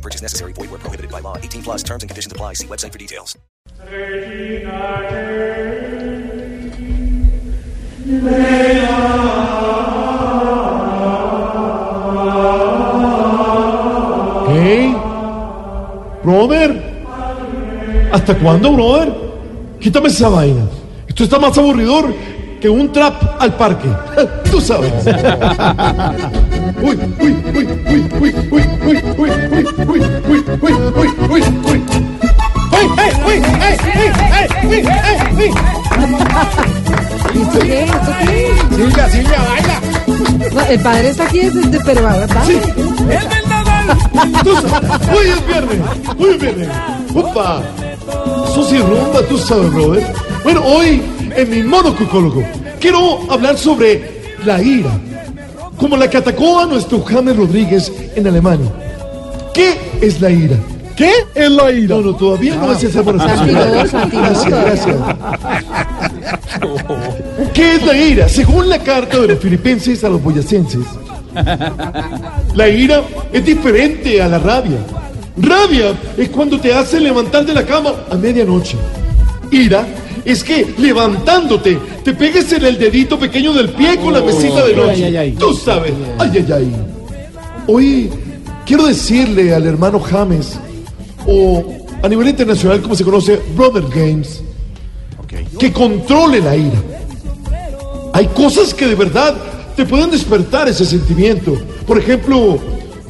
No purchase necessary. Void where prohibited by law. 18 plus terms and conditions apply. See website for details. ¿Qué? ¿Brother? ¿Hasta cuándo, brother? Quítame esa vaina. Esto está más aburridor que un trap al parque. Tú sabes. Uy, uy, uy, uy, uy, uy, uy, uy, uy, uy, uy, uy, uy, uy, uy, uy. ¡Uy, uy, uy, uy! ¿Esto qué? ¿Esto qué? Silvia, Silvia, baila. El padre está aquí desde, pero va, va. Sí. Tú sabes. Hoy es viernes. Hoy es viernes. Opa. Eso sí rumba, tú sabes, brother. Bueno, hoy en mi monocucólogo quiero hablar sobre la ira. Como la que atacó a nuestro James Rodríguez en Alemania. ¿Qué es la ira? ¿Qué es la ira? No, no, todavía no es esa Santiago. Gracias, gracias. ¿Qué es la ira? Según la carta de los filipenses a los boyacenses, la ira es diferente a la rabia. Rabia es cuando te hace levantar de la cama a medianoche. Ira es que levantándote te pegues en el dedito pequeño del pie con la mesita de noche. Ay, ay, ay. Tú sabes. Ay, ay, ay. Hoy quiero decirle al hermano James, o a nivel internacional como se conoce, Brother Games, que controle la ira. Hay cosas que de verdad te pueden despertar ese sentimiento. Por ejemplo,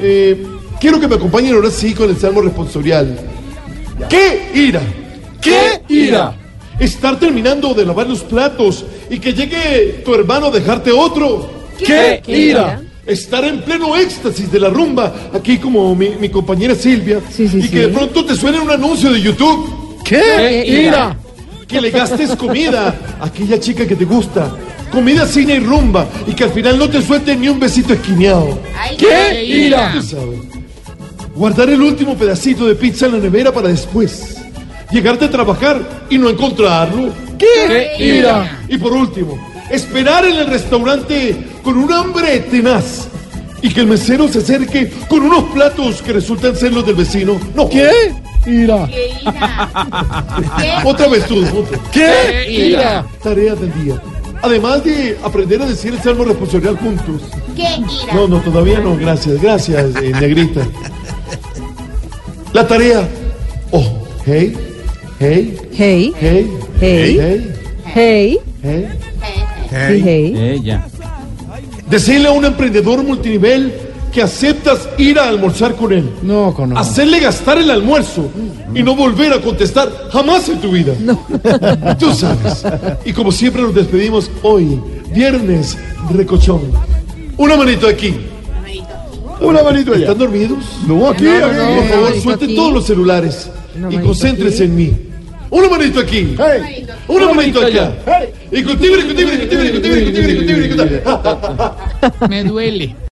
eh, quiero que me acompañen ahora sí con el salmo responsorial. ¿Qué ira? ¿Qué ira? Estar terminando de lavar los platos y que llegue tu hermano a dejarte otro. ¿Qué, ira? Estar en pleno éxtasis de la rumba, aquí como mi, mi compañera Silvia, Sí, sí, y que de pronto te suene un anuncio de YouTube. ¿Qué ira? Que le gastes comida a aquella chica que te gusta. Comida, cine y rumba. Y que al final no te suelte ni un besito esquineado. ¿Qué ira? Guardar el último pedacito de pizza en la nevera para después. Llegarte a trabajar y no encontrarlo. ¿Qué, ira? Y por último, esperar en el restaurante con un hambre tenaz. Y que el mesero se acerque con unos platos que resultan ser los del vecino. No. ¿Qué? Ira. Otra vez tú. otra. ¿Qué? Ira. Tarea del día. Además de aprender a decir el salmo responsorial juntos. ¿Qué ira? No, no, todavía no. Gracias, gracias, eh, negrita. La tarea. Oh, hey, hey, Hey, hey, Hey. hey, hey, hey. sí, hey. Ella. Decirle a un emprendedor multinivel que aceptas ir a almorzar con él. No, con Hacerle gastar el almuerzo y no volver a contestar jamás en tu vida. Tú sabes. Y como siempre nos despedimos hoy, viernes recochón. Una manito aquí. Una manito allá. ¿Están dormidos? No, aquí. No, no, aquí. no, Por favor, suelten todos los celulares y concéntrese en mí. Una manito aquí. Hey. Una manito acá. Hey. Discutible, discutible, discutible, discutible, discutible, discutible. Me duele.